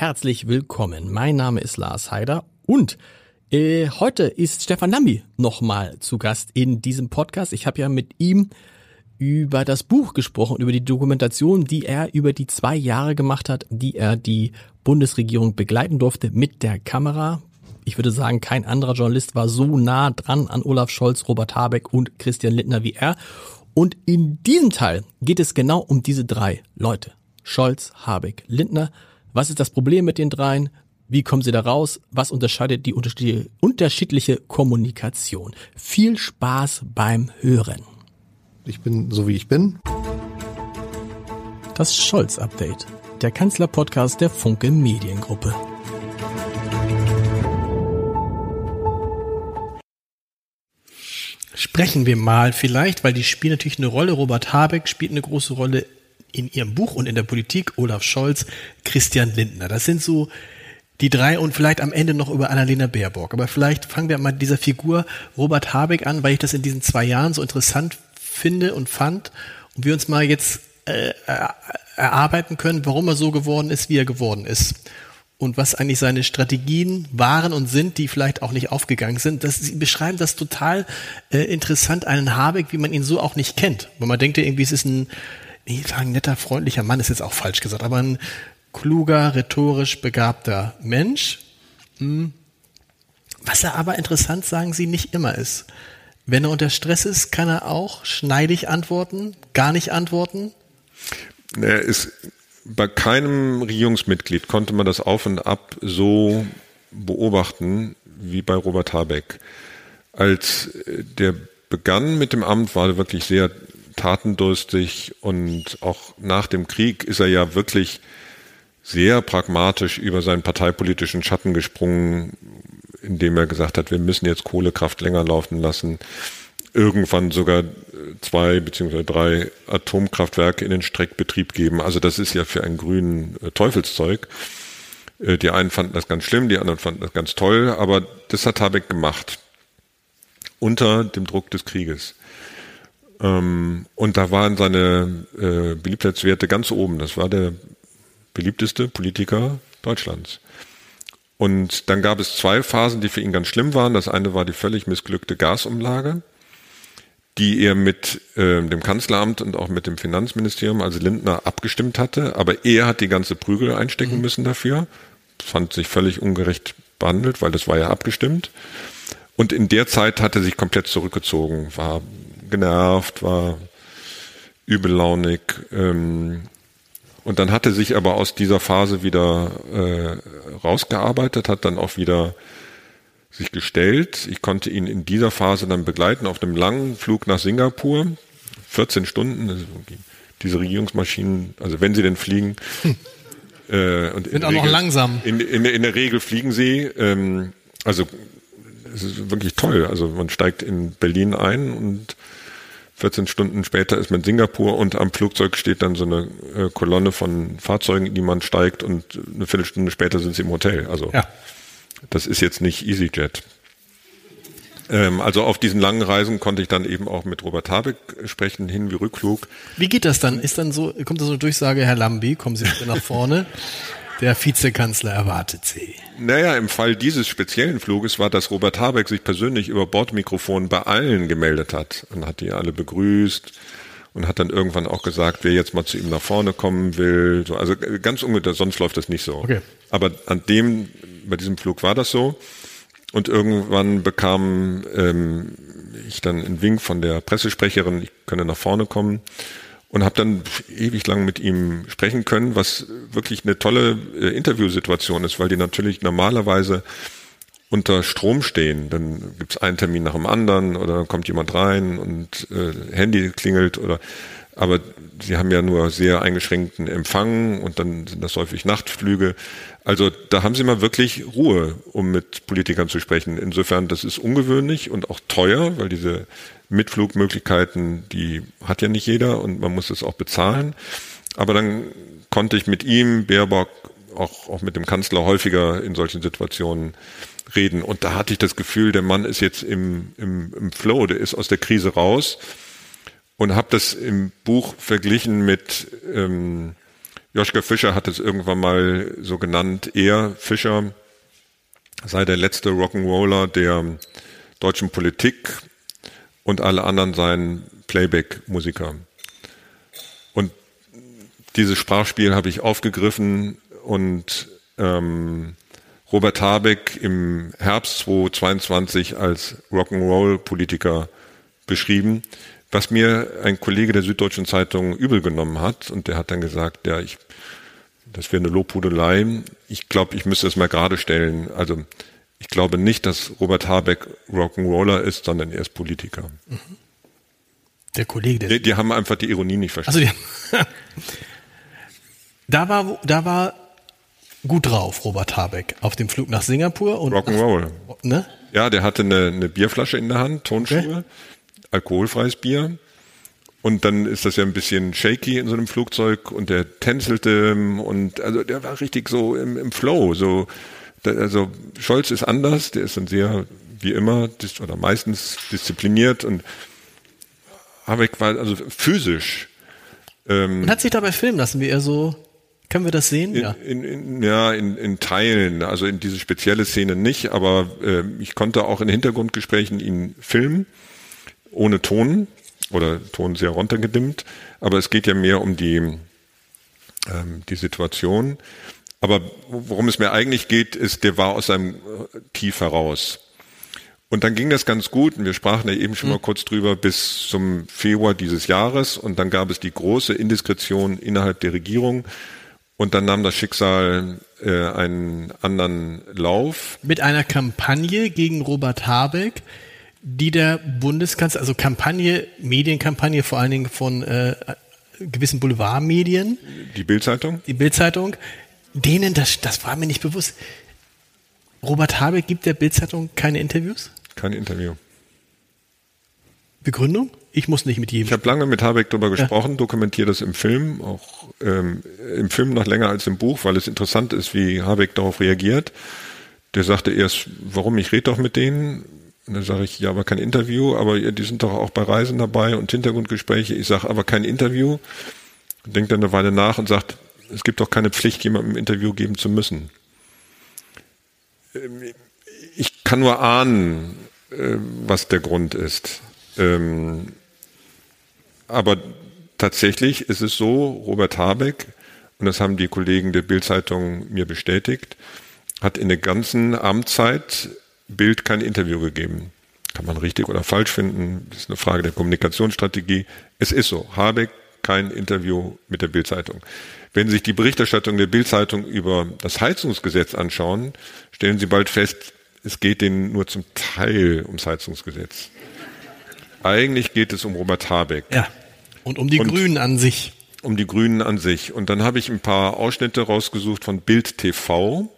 herzlich willkommen. Mein Name ist Lars Heider und äh, heute ist Stefan Lambi nochmal zu Gast in diesem Podcast. Ich habe ja mit ihm über das Buch gesprochen, über die Dokumentation, die er über die zwei Jahre gemacht hat, die er die Bundesregierung begleiten durfte mit der Kamera. Ich würde sagen, kein anderer Journalist war so nah dran an Olaf Scholz, Robert Habeck und Christian Lindner wie er. Und in diesem Teil geht es genau um diese drei Leute. Scholz, Habeck, Lindner. Was ist das Problem mit den dreien? Wie kommen sie da raus? Was unterscheidet die unterschiedliche Kommunikation? Viel Spaß beim Hören. Ich bin so wie ich bin. Das Scholz-Update. Der Kanzler-Podcast der Funke Mediengruppe. Sprechen wir mal vielleicht, weil die spielen natürlich eine Rolle. Robert Habeck spielt eine große Rolle in ihrem Buch und in der Politik Olaf Scholz, Christian Lindner. Das sind so die drei und vielleicht am Ende noch über Annalena Baerbock. Aber vielleicht fangen wir mal mit dieser Figur Robert Habeck an, weil ich das in diesen zwei Jahren so interessant finde und fand und wir uns mal jetzt äh, erarbeiten können, warum er so geworden ist, wie er geworden ist. Und was eigentlich seine Strategien waren und sind, die vielleicht auch nicht aufgegangen sind. Das, Sie beschreiben das total äh, interessant, einen Habeck, wie man ihn so auch nicht kennt. Weil man denkt ja irgendwie, es ist ein nee, sagen netter, freundlicher Mann ist jetzt auch falsch gesagt, aber ein kluger, rhetorisch begabter Mensch. Hm. Was er aber interessant, sagen Sie, nicht immer ist. Wenn er unter Stress ist, kann er auch schneidig antworten, gar nicht antworten. Er ist bei keinem Regierungsmitglied konnte man das auf und ab so beobachten wie bei Robert Habeck. Als der begann mit dem Amt, war er wirklich sehr tatendurstig und auch nach dem Krieg ist er ja wirklich sehr pragmatisch über seinen parteipolitischen Schatten gesprungen, indem er gesagt hat, wir müssen jetzt Kohlekraft länger laufen lassen. Irgendwann sogar zwei beziehungsweise drei Atomkraftwerke in den Streckbetrieb geben. Also das ist ja für einen grünen äh, Teufelszeug. Äh, die einen fanden das ganz schlimm, die anderen fanden das ganz toll, aber das hat Habeck gemacht. Unter dem Druck des Krieges. Ähm, und da waren seine äh, Beliebtheitswerte ganz oben. Das war der beliebteste Politiker Deutschlands. Und dann gab es zwei Phasen, die für ihn ganz schlimm waren. Das eine war die völlig missglückte Gasumlage, die er mit äh, dem Kanzleramt und auch mit dem Finanzministerium, also Lindner, abgestimmt hatte. Aber er hat die ganze Prügel einstecken mhm. müssen dafür. Fand sich völlig ungerecht behandelt, weil das war ja abgestimmt. Und in der Zeit hat er sich komplett zurückgezogen, war genervt, war übellaunig. Ähm, und dann hat er sich aber aus dieser Phase wieder äh, rausgearbeitet, hat dann auch wieder sich gestellt. Ich konnte ihn in dieser Phase dann begleiten auf einem langen Flug nach Singapur. 14 Stunden. Also diese Regierungsmaschinen, also wenn sie denn fliegen. äh, und Sind auch Regel, noch langsam. In, in, in, der Regel fliegen sie. Ähm, also es ist wirklich toll. Also man steigt in Berlin ein und 14 Stunden später ist man in Singapur und am Flugzeug steht dann so eine äh, Kolonne von Fahrzeugen, in die man steigt und eine Viertelstunde später sind sie im Hotel. Also ja. das ist jetzt nicht EasyJet. Ähm, also auf diesen langen Reisen konnte ich dann eben auch mit Robert Habeck sprechen, hin wie Rückflug. Wie geht das dann? Ist dann so, kommt da so eine Durchsage, Herr Lambi, kommen Sie bitte nach vorne? Der Vizekanzler erwartet Sie. Naja, im Fall dieses speziellen Fluges war, dass Robert Habeck sich persönlich über Bordmikrofon bei allen gemeldet hat und hat die alle begrüßt und hat dann irgendwann auch gesagt, wer jetzt mal zu ihm nach vorne kommen will. So, also ganz ungefähr, sonst läuft das nicht so. Okay. Aber an dem, bei diesem Flug war das so. Und irgendwann bekam ähm, ich dann einen Wink von der Pressesprecherin, ich könne nach vorne kommen und habe dann ewig lang mit ihm sprechen können, was wirklich eine tolle äh, Interviewsituation ist, weil die natürlich normalerweise unter Strom stehen. Dann gibt's einen Termin nach dem anderen oder dann kommt jemand rein und äh, Handy klingelt oder aber sie haben ja nur sehr eingeschränkten Empfang und dann sind das häufig Nachtflüge. Also da haben sie mal wirklich Ruhe, um mit Politikern zu sprechen. Insofern, das ist ungewöhnlich und auch teuer, weil diese Mitflugmöglichkeiten, die hat ja nicht jeder und man muss es auch bezahlen. Aber dann konnte ich mit ihm, Baerbock, auch, auch mit dem Kanzler häufiger in solchen Situationen reden. Und da hatte ich das Gefühl, der Mann ist jetzt im, im, im Flow, der ist aus der Krise raus und habe das im Buch verglichen mit ähm, Joschka Fischer hat es irgendwann mal so genannt, er, Fischer, sei der letzte Rock'n'Roller der deutschen Politik und alle anderen seien Playback-Musiker. Und dieses Sprachspiel habe ich aufgegriffen und ähm, Robert Habeck im Herbst 2022 als Rock'n'Roll-Politiker beschrieben, was mir ein Kollege der Süddeutschen Zeitung übel genommen hat. Und der hat dann gesagt, ja, ich, das wäre eine Lobhudelei. Ich glaube, ich müsste es mal gerade stellen. Also ich glaube nicht, dass Robert Habeck Rock'n'Roller ist, sondern er ist Politiker. Der Kollege, der die, die haben einfach die Ironie nicht verstanden. Also da war, da war gut drauf, Robert Habeck, auf dem Flug nach Singapur. und Rock'n'Roll. Ne? Ja, der hatte eine, eine Bierflasche in der Hand, Tonschuhe, okay. Alkoholfreies Bier. Und dann ist das ja ein bisschen shaky in so einem Flugzeug und der tänzelte und also der war richtig so im, im Flow. So, also Scholz ist anders, der ist dann sehr, wie immer, oder meistens diszipliniert und Habeck war also physisch. Ähm, und hat sich dabei filmen lassen, wie er so können wir das sehen? In, ja, in, in, ja in, in Teilen. Also in diese spezielle Szene nicht, aber äh, ich konnte auch in Hintergrundgesprächen ihn filmen, ohne Ton oder Ton sehr runtergedimmt. Aber es geht ja mehr um die, ähm, die Situation. Aber worum es mir eigentlich geht, ist, der war aus seinem äh, Tief heraus. Und dann ging das ganz gut und wir sprachen ja eben schon mal mhm. kurz drüber bis zum Februar dieses Jahres und dann gab es die große Indiskretion innerhalb der Regierung und dann nahm das Schicksal äh, einen anderen Lauf. Mit einer Kampagne gegen Robert Habeck, die der Bundeskanzler, also Kampagne, Medienkampagne vor allen Dingen von äh, gewissen Boulevardmedien. Die Bildzeitung? Die Bildzeitung. Denen, das, das war mir nicht bewusst. Robert Habeck gibt der Bildzeitung keine Interviews? Kein Interview. Begründung? Ich muss nicht mit jedem. Ich habe lange mit Habeck darüber gesprochen, ja. dokumentiere das im Film, auch ähm, im Film noch länger als im Buch, weil es interessant ist, wie Habeck darauf reagiert. Der sagte erst, warum, ich rede doch mit denen. Und dann sage ich, ja, aber kein Interview, aber die sind doch auch bei Reisen dabei und Hintergrundgespräche. Ich sage, aber kein Interview. Denkt dann eine Weile nach und sagt, es gibt doch keine Pflicht, jemandem ein Interview geben zu müssen. Ähm, ich kann nur ahnen, äh, was der Grund ist. Ähm, aber tatsächlich ist es so, Robert Habeck, und das haben die Kollegen der Bild-Zeitung mir bestätigt, hat in der ganzen Amtszeit Bild kein Interview gegeben. Kann man richtig oder falsch finden, das ist eine Frage der Kommunikationsstrategie. Es ist so, Habeck kein Interview mit der Bild-Zeitung. Wenn Sie sich die Berichterstattung der Bild-Zeitung über das Heizungsgesetz anschauen, stellen Sie bald fest, es geht denen nur zum Teil ums Heizungsgesetz. Eigentlich geht es um Robert Habeck. Ja. Und um die und Grünen an sich. Um die Grünen an sich. Und dann habe ich ein paar Ausschnitte rausgesucht von Bild TV.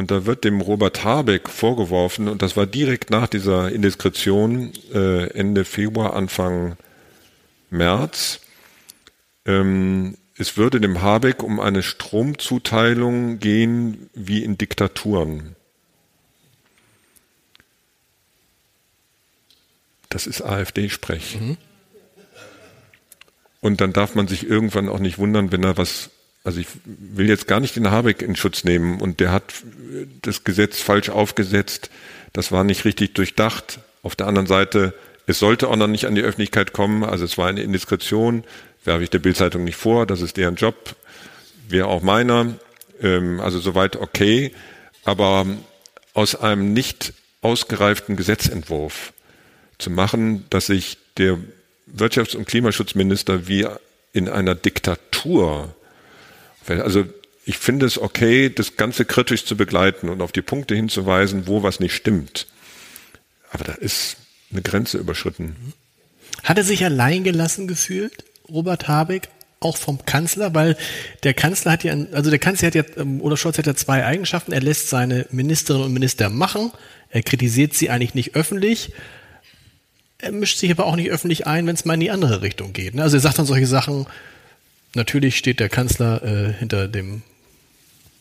Und da wird dem Robert Habeck vorgeworfen, und das war direkt nach dieser Indiskretion äh, Ende Februar, Anfang März, ähm, es würde dem Habeck um eine Stromzuteilung gehen wie in Diktaturen. Das ist AfD-Sprech. Mhm. Und dann darf man sich irgendwann auch nicht wundern, wenn er was, also ich will jetzt gar nicht den Habeck in Schutz nehmen und der hat das Gesetz falsch aufgesetzt, das war nicht richtig durchdacht. Auf der anderen Seite, es sollte auch noch nicht an die Öffentlichkeit kommen, also es war eine Indiskretion, werfe ich der Bildzeitung nicht vor, das ist deren Job, wäre auch meiner, ähm, also soweit okay, aber aus einem nicht ausgereiften Gesetzentwurf zu machen, dass sich der Wirtschafts- und Klimaschutzminister wie in einer Diktatur. Also ich finde es okay, das Ganze kritisch zu begleiten und auf die Punkte hinzuweisen, wo was nicht stimmt. Aber da ist eine Grenze überschritten. Hat er sich allein gelassen gefühlt, Robert Habeck, auch vom Kanzler? Weil der Kanzler hat ja, also der Kanzler hat ja, ähm, Olaf Scholz hat ja zwei Eigenschaften. Er lässt seine Ministerinnen und Minister machen. Er kritisiert sie eigentlich nicht öffentlich er mischt sich aber auch nicht öffentlich ein, wenn es mal in die andere Richtung geht. Ne? Also er sagt dann solche Sachen, natürlich steht der Kanzler äh, hinter dem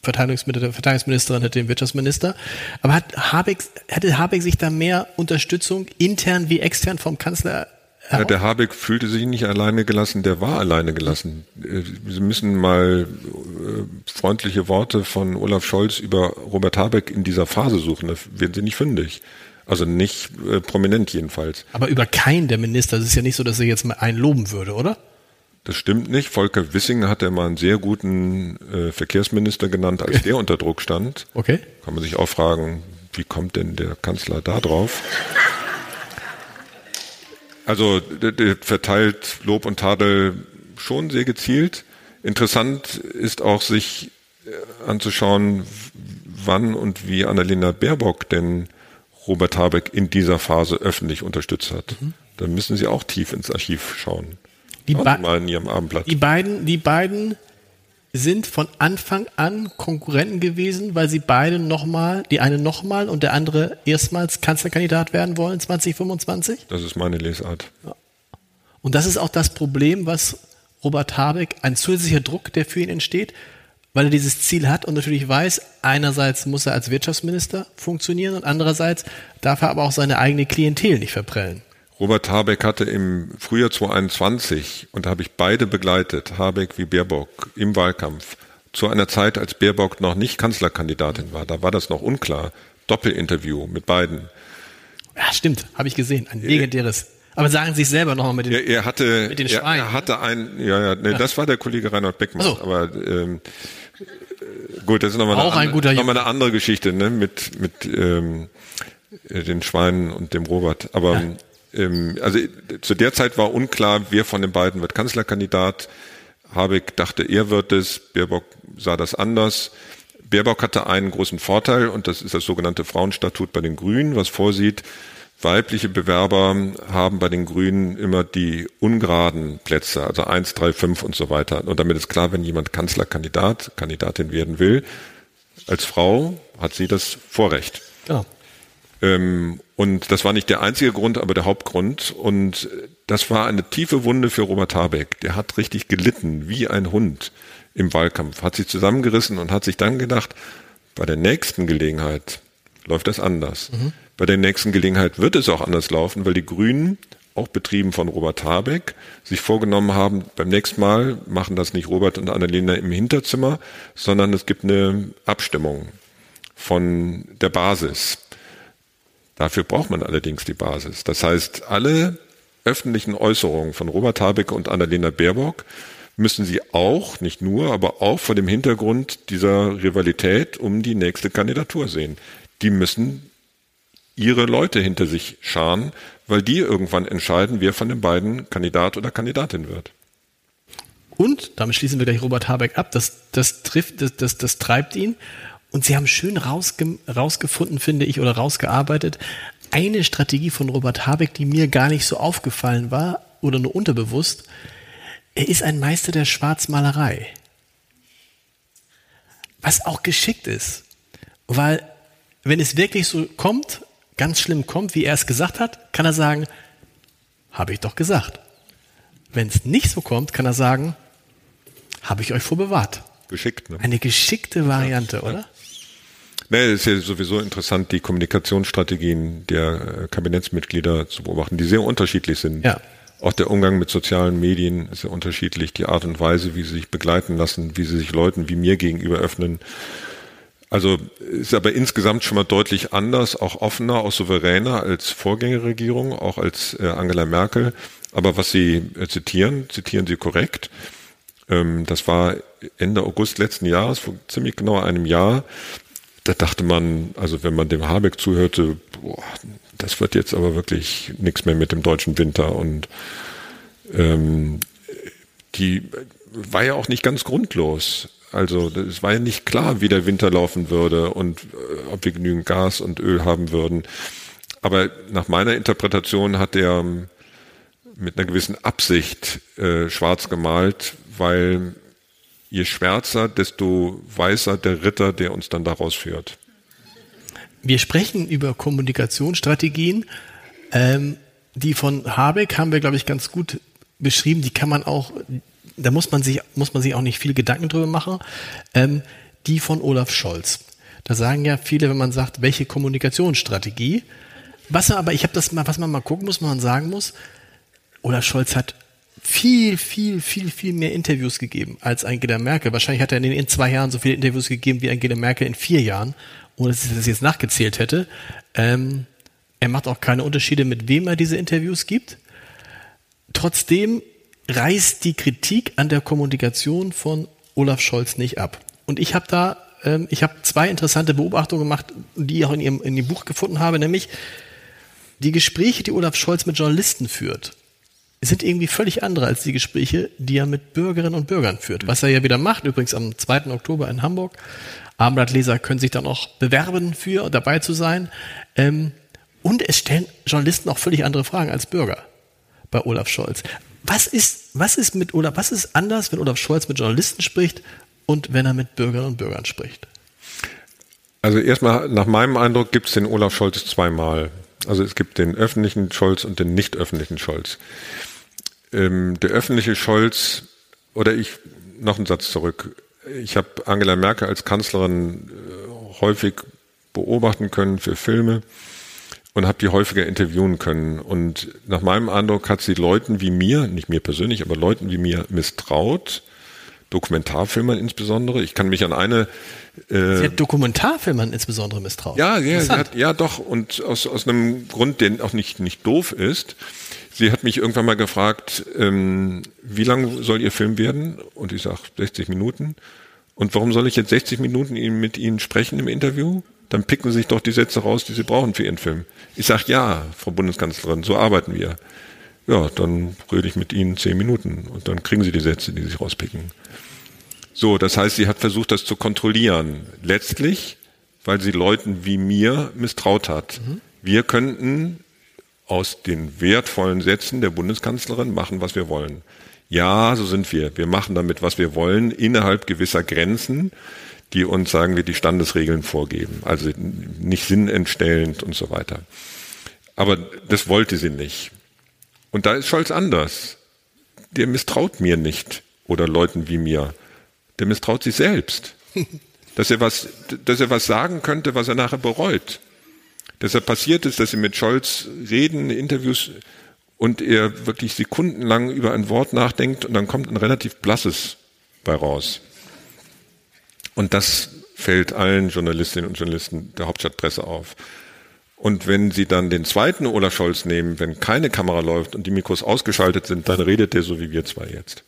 Verteidigungsminister, der Verteidigungsministerin, hinter dem Wirtschaftsminister. Aber hat Habeck, hätte Habeck sich da mehr Unterstützung intern wie extern vom Kanzler Ja, der Habeck fühlte sich nicht alleine gelassen, der war alleine gelassen. Äh, Sie müssen mal äh, freundliche Worte von Olaf Scholz über Robert Habeck in dieser Phase suchen. Da werden Sie nicht fündig. Also nicht äh, prominent jedenfalls. Aber über keinen der Minister. Es ist ja nicht so, dass er jetzt mal einen loben würde, oder? Das stimmt nicht. Volker Wissing hat er mal einen sehr guten äh, Verkehrsminister genannt, als der unter Druck stand. Okay. Kann man sich auch fragen, wie kommt denn der Kanzler da drauf? Also der, der verteilt Lob und Tadel schon sehr gezielt. Interessant ist auch, sich äh, anzuschauen, wann und wie Annalena Baerbock denn Robert Habeck in dieser Phase öffentlich unterstützt hat. Mhm. Da müssen Sie auch tief ins Archiv schauen. Die, Abendblatt. die beiden, die beiden sind von Anfang an Konkurrenten gewesen, weil sie beide nochmal, die eine nochmal und der andere erstmals Kanzlerkandidat werden wollen 2025? Das ist meine Lesart. Und das ist auch das Problem, was Robert Habeck, ein zusätzlicher Druck, der für ihn entsteht, weil er dieses Ziel hat und natürlich weiß, einerseits muss er als Wirtschaftsminister funktionieren und andererseits darf er aber auch seine eigene Klientel nicht verprellen. Robert Habeck hatte im Frühjahr 2021, und da habe ich beide begleitet, Habeck wie Baerbock, im Wahlkampf, zu einer Zeit, als Baerbock noch nicht Kanzlerkandidatin war. Da war das noch unklar. Doppelinterview mit beiden. Ja, stimmt, habe ich gesehen. Ein legendäres. Aber sagen Sie es selber nochmal mit den, er, er hatte, mit den Schweinen. er hatte ein, ja, ja, nee, das war der Kollege Reinhard Beckmann. So. Aber ähm, gut, das ist nochmal eine, ein an- guter noch mal eine andere Geschichte, ne, mit mit ähm, äh, den Schweinen und dem Robert. Aber ähm, also äh, zu der Zeit war unklar, wer von den beiden wird Kanzlerkandidat. Habeck dachte, er wird es. Baerbock sah das anders. Baerbock hatte einen großen Vorteil und das ist das sogenannte Frauenstatut bei den Grünen, was vorsieht, weibliche Bewerber haben bei den Grünen immer die ungeraden Plätze, also eins, drei, fünf und so weiter. Und damit ist klar, wenn jemand Kanzlerkandidat, Kandidatin werden will, als Frau hat sie das Vorrecht. Genau. Ähm, und das war nicht der einzige Grund, aber der Hauptgrund. Und das war eine tiefe Wunde für Robert Habeck. Der hat richtig gelitten, wie ein Hund im Wahlkampf, hat sich zusammengerissen und hat sich dann gedacht, bei der nächsten Gelegenheit läuft das anders. Bei der nächsten Gelegenheit wird es auch anders laufen, weil die Grünen, auch betrieben von Robert Habeck, sich vorgenommen haben, beim nächsten Mal machen das nicht Robert und Annalena im Hinterzimmer, sondern es gibt eine Abstimmung von der Basis. Dafür braucht man allerdings die Basis. Das heißt, alle öffentlichen Äußerungen von Robert Habeck und Annalena Baerbock müssen sie auch, nicht nur, aber auch vor dem Hintergrund dieser Rivalität um die nächste Kandidatur sehen. Die müssen ihre Leute hinter sich scharen, weil die irgendwann entscheiden, wer von den beiden Kandidat oder Kandidatin wird. Und, damit schließen wir gleich Robert Habeck ab, das, das trifft, das, das, das treibt ihn. Und sie haben schön rausge, rausgefunden, finde ich, oder rausgearbeitet, eine Strategie von Robert Habeck, die mir gar nicht so aufgefallen war oder nur unterbewusst. Er ist ein Meister der Schwarzmalerei. Was auch geschickt ist. Weil, wenn es wirklich so kommt, ganz schlimm kommt, wie er es gesagt hat, kann er sagen, habe ich doch gesagt. Wenn es nicht so kommt, kann er sagen, habe ich euch vorbewahrt. Geschickt, ne? Eine geschickte Variante, oder? Es ist ja sowieso interessant, die Kommunikationsstrategien der äh, Kabinettsmitglieder zu beobachten, die sehr unterschiedlich sind. Ja. Auch der Umgang mit sozialen Medien ist ja unterschiedlich, die Art und Weise, wie sie sich begleiten lassen, wie sie sich Leuten wie mir gegenüber öffnen. Also ist aber insgesamt schon mal deutlich anders, auch offener, auch souveräner als Vorgängerregierung, auch als äh, Angela Merkel. Aber was Sie äh, zitieren, zitieren Sie korrekt. Ähm, das war Ende August letzten Jahres, vor ziemlich genau einem Jahr. Da dachte man, also wenn man dem Habeck zuhörte, boah, das wird jetzt aber wirklich nichts mehr mit dem deutschen Winter und ähm, die war ja auch nicht ganz grundlos. Also es war ja nicht klar, wie der Winter laufen würde und äh, ob wir genügend Gas und Öl haben würden. Aber nach meiner Interpretation hat er ähm, mit einer gewissen Absicht äh, schwarz gemalt, weil je schwärzer, desto weißer der Ritter, der uns dann daraus führt. Wir sprechen über Kommunikationsstrategien. Ähm, die von Habeck haben wir, glaube ich, ganz gut beschrieben. Die kann man auch, da muss man sich, muss man sich auch nicht viel Gedanken drüber machen. Ähm, die von Olaf Scholz. Da sagen ja viele, wenn man sagt, welche Kommunikationsstrategie. Was aber, ich habe das mal, was man mal gucken muss, man sagen muss, Olaf Scholz hat viel, viel, viel, viel mehr Interviews gegeben als Angela Merkel. Wahrscheinlich hat er in zwei Jahren so viele Interviews gegeben wie Angela Merkel in vier Jahren, ohne dass ich das jetzt nachgezählt hätte. Ähm, er macht auch keine Unterschiede, mit wem er diese Interviews gibt. Trotzdem reißt die Kritik an der Kommunikation von Olaf Scholz nicht ab. Und ich habe da, ähm, ich habe zwei interessante Beobachtungen gemacht, die ich auch in, ihrem, in dem Buch gefunden habe, nämlich die Gespräche, die Olaf Scholz mit Journalisten führt, sind irgendwie völlig andere als die Gespräche, die er mit Bürgerinnen und Bürgern führt. Was er ja wieder macht, übrigens am 2. Oktober in Hamburg. Abendblattleser können sich dann auch bewerben für dabei zu sein. Ähm, und es stellen Journalisten auch völlig andere Fragen als Bürger bei Olaf Scholz. Was ist, was ist mit Olaf, was ist anders, wenn Olaf Scholz mit Journalisten spricht und wenn er mit Bürgerinnen und Bürgern spricht? Also erstmal, nach meinem Eindruck gibt es den Olaf Scholz zweimal. Also es gibt den öffentlichen Scholz und den nicht öffentlichen Scholz. Ähm, der öffentliche Scholz, oder ich, noch einen Satz zurück. Ich habe Angela Merkel als Kanzlerin äh, häufig beobachten können für Filme und habe die häufiger interviewen können. Und nach meinem Eindruck hat sie Leuten wie mir, nicht mir persönlich, aber Leuten wie mir misstraut, Dokumentarfilmern insbesondere. Ich kann mich an eine. Äh, sie hat Dokumentarfilmern insbesondere misstraut. Ja, ja, hat, ja, doch. Und aus, aus einem Grund, der auch nicht, nicht doof ist. Sie hat mich irgendwann mal gefragt, ähm, wie lang soll Ihr Film werden? Und ich sage 60 Minuten. Und warum soll ich jetzt 60 Minuten mit Ihnen sprechen im Interview? Dann picken Sie sich doch die Sätze raus, die Sie brauchen für Ihren Film. Ich sage, ja, Frau Bundeskanzlerin, so arbeiten wir. Ja, dann rede ich mit Ihnen zehn Minuten und dann kriegen Sie die Sätze, die Sie rauspicken. So, das heißt, sie hat versucht, das zu kontrollieren. Letztlich, weil sie Leuten wie mir misstraut hat. Mhm. Wir könnten aus den wertvollen Sätzen der Bundeskanzlerin machen, was wir wollen. Ja, so sind wir. Wir machen damit, was wir wollen, innerhalb gewisser Grenzen, die uns, sagen wir, die Standesregeln vorgeben. Also nicht sinnentstellend und so weiter. Aber das wollte sie nicht. Und da ist Scholz anders. Der misstraut mir nicht oder Leuten wie mir der misstraut sich selbst. Dass er was, dass er was sagen könnte, was er nachher bereut. Deshalb passiert es, dass sie mit Scholz reden, Interviews, und er wirklich sekundenlang über ein Wort nachdenkt und dann kommt ein relativ blasses bei raus. Und das fällt allen Journalistinnen und Journalisten der Hauptstadtpresse auf. Und wenn Sie dann den zweiten Olaf Scholz nehmen, wenn keine Kamera läuft und die Mikros ausgeschaltet sind, dann redet der so wie wir zwei jetzt.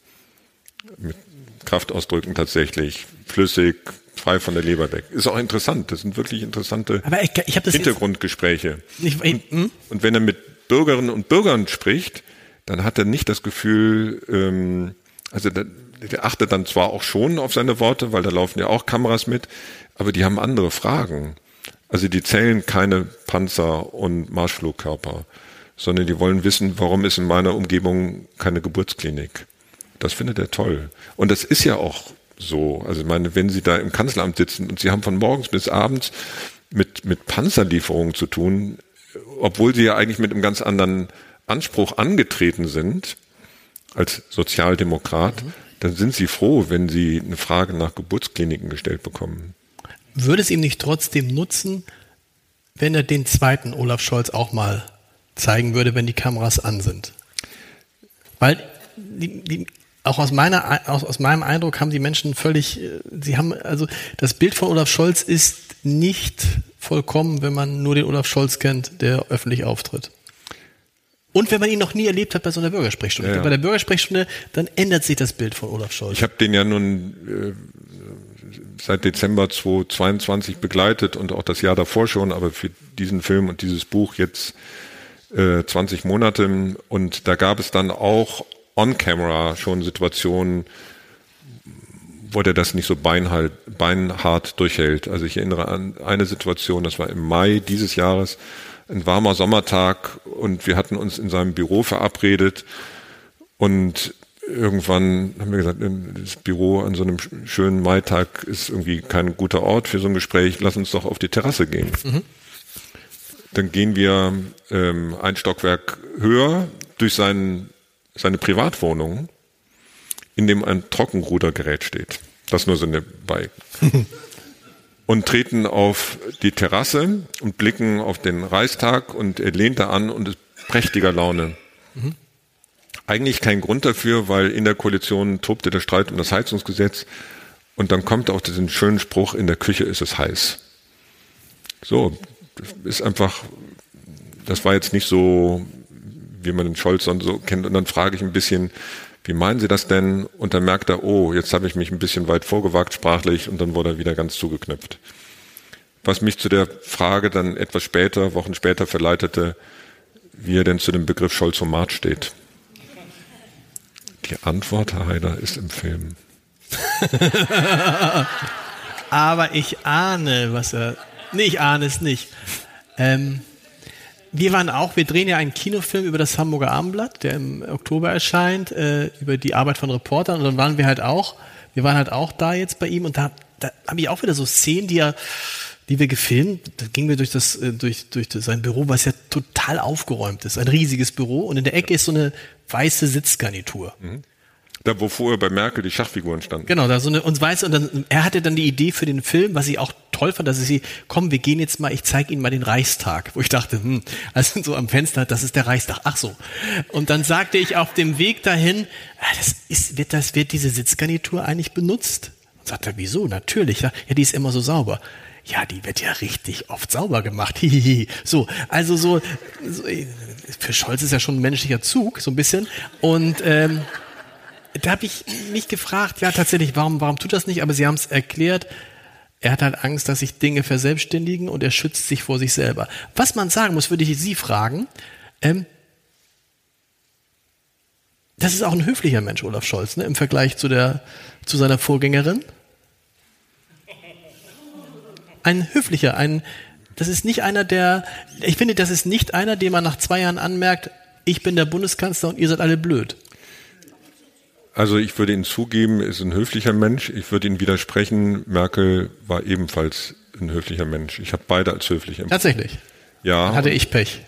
Mit Kraftausdrücken tatsächlich flüssig, frei von der Leber weg. Ist auch interessant. Das sind wirklich interessante ich, ich Hintergrundgespräche. Nicht, und, hm? und, wenn er mit Bürgerinnen und Bürgern spricht, dann hat er nicht das Gefühl, ähm, also der, der achtet dann zwar auch schon auf seine Worte, weil da laufen ja auch Kameras mit, aber die haben andere Fragen. Also die zählen keine Panzer und Marschflugkörper, sondern die wollen wissen, warum ist in meiner Umgebung keine Geburtsklinik? Das findet er toll. Und das ist ja auch so. Also ich meine, wenn Sie da im Kanzleramt sitzen und Sie haben von morgens bis abends mit, mit Panzerlieferungen zu tun, obwohl Sie ja eigentlich mit einem ganz anderen Anspruch angetreten sind als Sozialdemokrat, mhm. dann sind Sie froh, wenn Sie eine Frage nach Geburtskliniken gestellt bekommen. Würde es ihm nicht trotzdem nutzen, wenn er den zweiten Olaf Scholz auch mal zeigen würde, wenn die Kameras an sind? Weil die, die, auch aus meiner aus, aus meinem Eindruck haben die Menschen völlig, äh, sie haben also das Bild von Olaf Scholz ist nicht vollkommen, wenn man nur den Olaf Scholz kennt, der öffentlich auftritt. Und wenn man ihn noch nie erlebt hat bei so einer Bürgersprechstunde. Ja, ja. Bei der Bürgersprechstunde, dann ändert sich das Bild von Olaf Scholz. Ich habe den ja nun äh, seit Dezember 2022 begleitet und auch das Jahr davor schon, aber für diesen Film und dieses Buch jetzt äh, 20 Monate. Und da gab es dann auch on-camera schon Situationen, wo der das nicht so beinhalt, beinhart durchhält. Also ich erinnere an eine Situation, das war im Mai dieses Jahres, ein warmer Sommertag und wir hatten uns in seinem Büro verabredet und irgendwann haben wir gesagt, das Büro an so einem schönen Maitag ist irgendwie kein guter Ort für so ein Gespräch, lass uns doch auf die Terrasse gehen. Mhm. Dann gehen wir ähm, ein Stockwerk höher durch seinen seine Privatwohnung, in dem ein Trockenrudergerät steht. Das nur so nebenbei. und treten auf die Terrasse und blicken auf den Reichstag und er lehnt da an und ist prächtiger Laune. Mhm. eigentlich kein Grund dafür, weil in der Koalition tobte der Streit um das Heizungsgesetz und dann kommt auch diesen schönen Spruch, in der Küche ist es heiß. So, das ist einfach, das war jetzt nicht so, wie man den Scholz so kennt und dann frage ich ein bisschen, wie meinen Sie das denn? Und dann merkt er, oh, jetzt habe ich mich ein bisschen weit vorgewagt sprachlich und dann wurde er wieder ganz zugeknüpft. Was mich zu der Frage dann etwas später, Wochen später verleitete, wie er denn zu dem Begriff Scholzomat steht. Die Antwort, Herr Heider, ist im Film. Aber ich ahne, was er. Nee, ich ahne es nicht. Ähm, wir waren auch, wir drehen ja einen Kinofilm über das Hamburger Abendblatt, der im Oktober erscheint, äh, über die Arbeit von Reportern. Und dann waren wir halt auch, wir waren halt auch da jetzt bei ihm und da, da habe ich auch wieder so Szenen, die er die wir gefilmt, da gingen wir durch das, äh, durch, durch sein Büro, was ja total aufgeräumt ist. Ein riesiges Büro und in der Ecke ist so eine weiße Sitzgarnitur. Mhm. Da, wo vorher bei Merkel die Schachfiguren standen. Genau, da so eine, und weiß, und dann, er hatte dann die Idee für den Film, was ich auch toll fand, dass ich sie, komm, wir gehen jetzt mal, ich zeige Ihnen mal den Reichstag. Wo ich dachte, hm, also so am Fenster, das ist der Reichstag. Ach so. Und dann sagte ich auf dem Weg dahin, ah, das ist, wird das, wird diese Sitzgarnitur eigentlich benutzt? Und sagte, wieso? Natürlich, ja, die ist immer so sauber ja, die wird ja richtig oft sauber gemacht. so, also so, so, für Scholz ist ja schon ein menschlicher Zug, so ein bisschen. Und ähm, da habe ich mich gefragt, ja tatsächlich, warum, warum tut das nicht? Aber Sie haben es erklärt, er hat halt Angst, dass sich Dinge verselbstständigen und er schützt sich vor sich selber. Was man sagen muss, würde ich Sie fragen, ähm, das ist auch ein höflicher Mensch, Olaf Scholz, ne, im Vergleich zu, der, zu seiner Vorgängerin ein höflicher, ein, das ist nicht einer, der, ich finde, das ist nicht einer, dem man nach zwei Jahren anmerkt, ich bin der Bundeskanzler und ihr seid alle blöd. Also ich würde Ihnen zugeben, ist ein höflicher Mensch. Ich würde Ihnen widersprechen, Merkel war ebenfalls ein höflicher Mensch. Ich habe beide als höflich empfunden. Tatsächlich? Ja. Dann hatte ich Pech.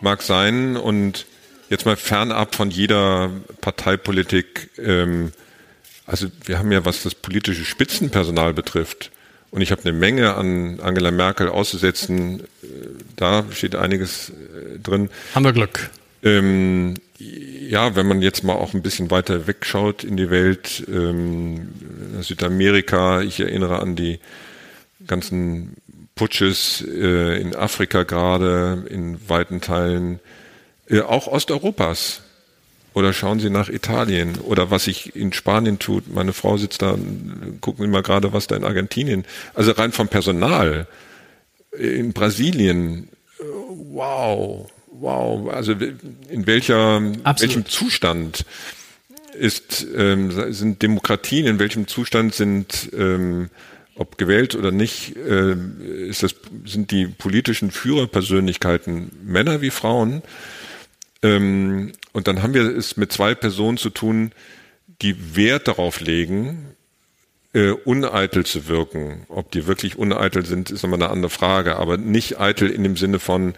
Mag sein und jetzt mal fernab von jeder Parteipolitik. Ähm, also wir haben ja, was das politische Spitzenpersonal betrifft, und ich habe eine Menge an Angela Merkel auszusetzen, äh, da steht einiges äh, drin. Haben wir Glück. Ähm, ja, wenn man jetzt mal auch ein bisschen weiter wegschaut in die Welt, ähm, Südamerika, ich erinnere an die ganzen Putsches äh, in Afrika gerade, in weiten Teilen, äh, auch Osteuropas. Oder schauen Sie nach Italien oder was sich in Spanien tut. Meine Frau sitzt da, gucken wir mal gerade, was da in Argentinien. Also rein vom Personal. In Brasilien, wow, wow. Also in welcher, welchem Zustand ist, ähm, sind Demokratien, in welchem Zustand sind, ähm, ob gewählt oder nicht, äh, ist das, sind die politischen Führerpersönlichkeiten Männer wie Frauen? Ähm, und dann haben wir es mit zwei Personen zu tun, die Wert darauf legen, äh, uneitel zu wirken. Ob die wirklich uneitel sind, ist nochmal eine andere Frage, aber nicht eitel in dem Sinne von,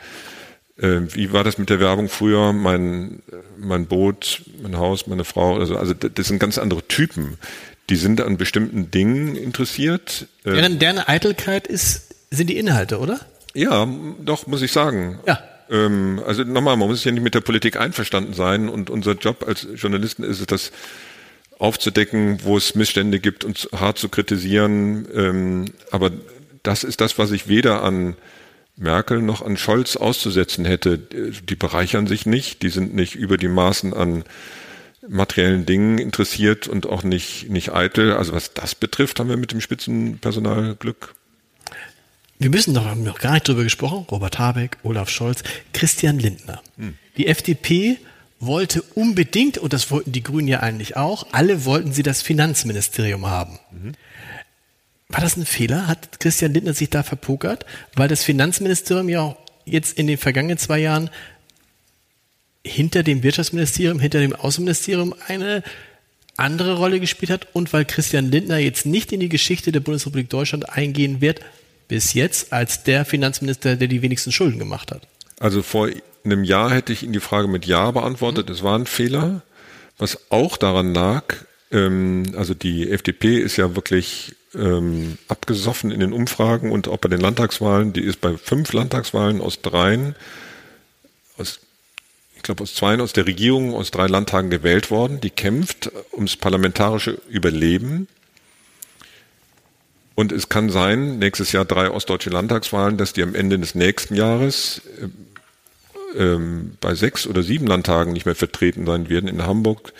äh, wie war das mit der Werbung früher? Mein, mein Boot, mein Haus, meine Frau oder so. Also das sind ganz andere Typen. Die sind an bestimmten Dingen interessiert. Äh, deren, deren Eitelkeit ist, sind die Inhalte, oder? Ja, doch, muss ich sagen. Ja. Ähm, also nochmal, man muss ja nicht mit der Politik einverstanden sein und unser Job als Journalisten ist es, das aufzudecken, wo es Missstände gibt und hart zu kritisieren. Ähm, aber das ist das, was ich weder an Merkel noch an Scholz auszusetzen hätte. Die bereichern sich nicht, die sind nicht über die Maßen an materiellen Dingen interessiert und auch nicht, nicht eitel. Also was das betrifft, haben wir mit dem Spitzenpersonal Glück. Wir müssen noch, haben noch gar nicht drüber gesprochen, Robert Habeck, Olaf Scholz, Christian Lindner. Hm. Die FDP wollte unbedingt, und das wollten die Grünen ja eigentlich auch, alle wollten sie das Finanzministerium haben. Mhm. War das ein Fehler? Hat Christian Lindner sich da verpokert? Weil das Finanzministerium ja auch jetzt in den vergangenen zwei Jahren hinter dem Wirtschaftsministerium, hinter dem Außenministerium eine andere Rolle gespielt hat und weil Christian Lindner jetzt nicht in die Geschichte der Bundesrepublik Deutschland eingehen wird, bis jetzt als der Finanzminister, der die wenigsten Schulden gemacht hat? Also vor einem Jahr hätte ich Ihnen die Frage mit Ja beantwortet. Es war ein Fehler, was auch daran lag, ähm, also die FDP ist ja wirklich ähm, abgesoffen in den Umfragen und auch bei den Landtagswahlen. Die ist bei fünf Landtagswahlen aus dreien, aus glaube aus zwei aus der Regierung, aus drei Landtagen gewählt worden. Die kämpft ums parlamentarische Überleben. Und es kann sein, nächstes Jahr drei ostdeutsche Landtagswahlen, dass die am Ende des nächsten Jahres äh, ähm, bei sechs oder sieben Landtagen nicht mehr vertreten sein werden. In Hamburg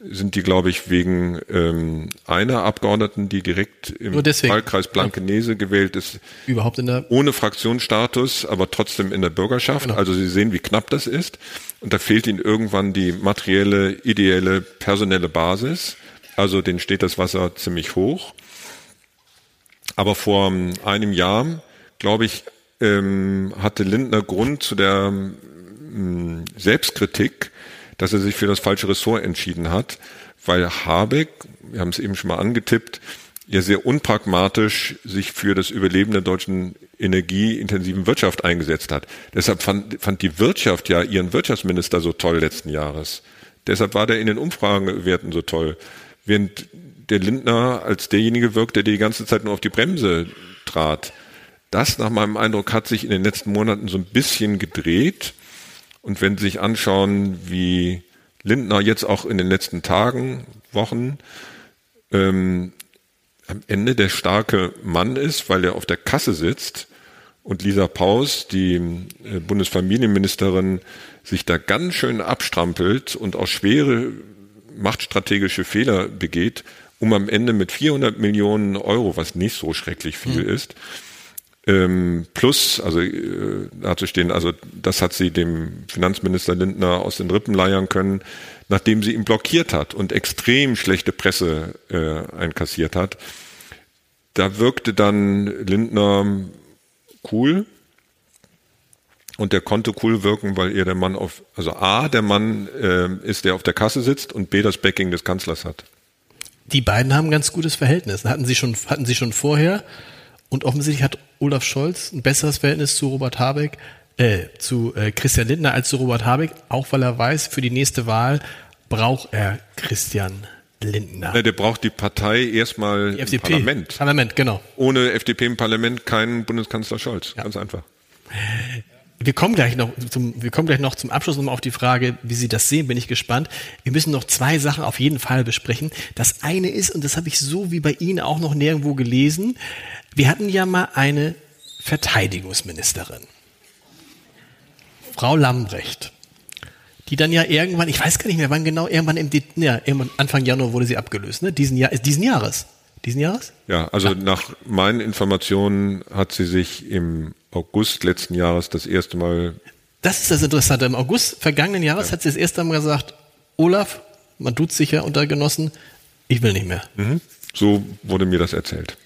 sind die, glaube ich, wegen ähm, einer Abgeordneten, die direkt im Wahlkreis Blankenese gewählt ist, überhaupt in der ohne Fraktionsstatus, aber trotzdem in der Bürgerschaft. Genau. Also Sie sehen, wie knapp das ist. Und da fehlt Ihnen irgendwann die materielle, ideelle, personelle Basis. Also denen steht das Wasser ziemlich hoch. Aber vor ähm, einem Jahr, glaube ich, ähm, hatte Lindner Grund zu der ähm, Selbstkritik, dass er sich für das falsche Ressort entschieden hat, weil Habeck, wir haben es eben schon mal angetippt, ja sehr unpragmatisch sich für das Überleben der deutschen energieintensiven Wirtschaft eingesetzt hat. Deshalb fand, fand die Wirtschaft ja ihren Wirtschaftsminister so toll letzten Jahres. Deshalb war der in den Umfragewerten so toll. Während der Lindner als derjenige wirkt, der die ganze Zeit nur auf die Bremse trat. Das nach meinem Eindruck hat sich in den letzten Monaten so ein bisschen gedreht. Und wenn Sie sich anschauen, wie Lindner jetzt auch in den letzten Tagen, Wochen ähm, am Ende der starke Mann ist, weil er auf der Kasse sitzt und Lisa Paus, die äh, Bundesfamilienministerin, sich da ganz schön abstrampelt und auch schwere machtstrategische Fehler begeht, um am Ende mit 400 Millionen Euro, was nicht so schrecklich viel mhm. ist, ähm, plus, also äh, dazu stehen, also das hat sie dem Finanzminister Lindner aus den Rippen leiern können, nachdem sie ihn blockiert hat und extrem schlechte Presse äh, einkassiert hat. Da wirkte dann Lindner cool, und der konnte cool wirken, weil er der Mann auf, also A, der Mann äh, ist, der auf der Kasse sitzt und B, das Backing des Kanzlers hat. Die beiden haben ein ganz gutes Verhältnis. Hatten sie schon, hatten sie schon vorher. Und offensichtlich hat Olaf Scholz ein besseres Verhältnis zu Robert Habeck, äh, zu äh, Christian Lindner als zu Robert Habeck, auch weil er weiß, für die nächste Wahl braucht er Christian Lindner. Ja, der braucht die Partei erstmal die FDP, im Parlament. Parlament, genau. Ohne FDP im Parlament kein Bundeskanzler Scholz. Ja. Ganz einfach. Wir kommen gleich noch zum, wir kommen gleich noch zum Abschluss nochmal auf die Frage, wie Sie das sehen, bin ich gespannt. Wir müssen noch zwei Sachen auf jeden Fall besprechen. Das eine ist, und das habe ich so wie bei Ihnen auch noch nirgendwo gelesen, wir hatten ja mal eine Verteidigungsministerin. Frau Lambrecht. Die dann ja irgendwann, ich weiß gar nicht mehr, wann genau, irgendwann im, ja, irgendwann Anfang Januar wurde sie abgelöst, ne? Diesen Jahr, diesen Jahres. Diesen Jahres? Ja, also ja. nach meinen Informationen hat sie sich im August letzten Jahres das erste Mal. Das ist das Interessante. Im August vergangenen Jahres ja. hat sie das erste Mal gesagt, Olaf, man tut sich ja unter Genossen, ich will nicht mehr. Mhm. So wurde mir das erzählt.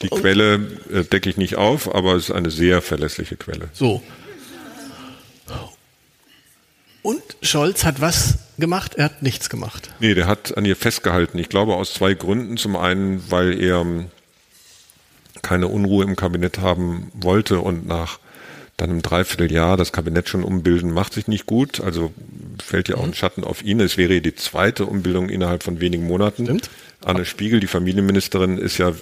Die Und Quelle äh, decke ich nicht auf, aber es ist eine sehr verlässliche Quelle. So. Und Scholz hat was gemacht? Er hat nichts gemacht. Nee, der hat an ihr festgehalten. Ich glaube aus zwei Gründen. Zum einen, weil er ähm, keine Unruhe im Kabinett haben wollte und nach dann im Dreivierteljahr das Kabinett schon umbilden, macht sich nicht gut. Also fällt ja auch ein mhm. Schatten auf ihn. Es wäre die zweite Umbildung innerhalb von wenigen Monaten. Stimmt. Anne Spiegel, die Familienministerin, ist ja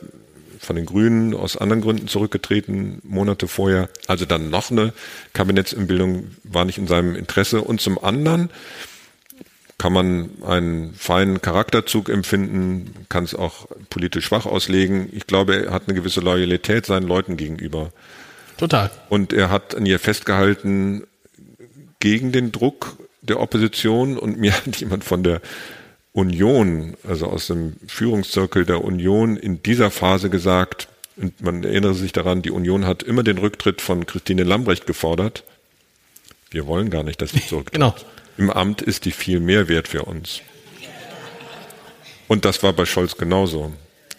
von den Grünen aus anderen Gründen zurückgetreten, Monate vorher. Also dann noch eine Kabinettsumbildung war nicht in seinem Interesse. Und zum anderen kann man einen feinen Charakterzug empfinden, kann es auch politisch schwach auslegen. Ich glaube, er hat eine gewisse Loyalität seinen Leuten gegenüber. Total. Und er hat an ihr festgehalten gegen den Druck der Opposition und mir hat jemand von der Union, also aus dem Führungszirkel der Union in dieser Phase gesagt, und man erinnere sich daran, die Union hat immer den Rücktritt von Christine Lambrecht gefordert. Wir wollen gar nicht, dass sie zurücktritt. genau. Im Amt ist die viel mehr wert für uns. Und das war bei Scholz genauso.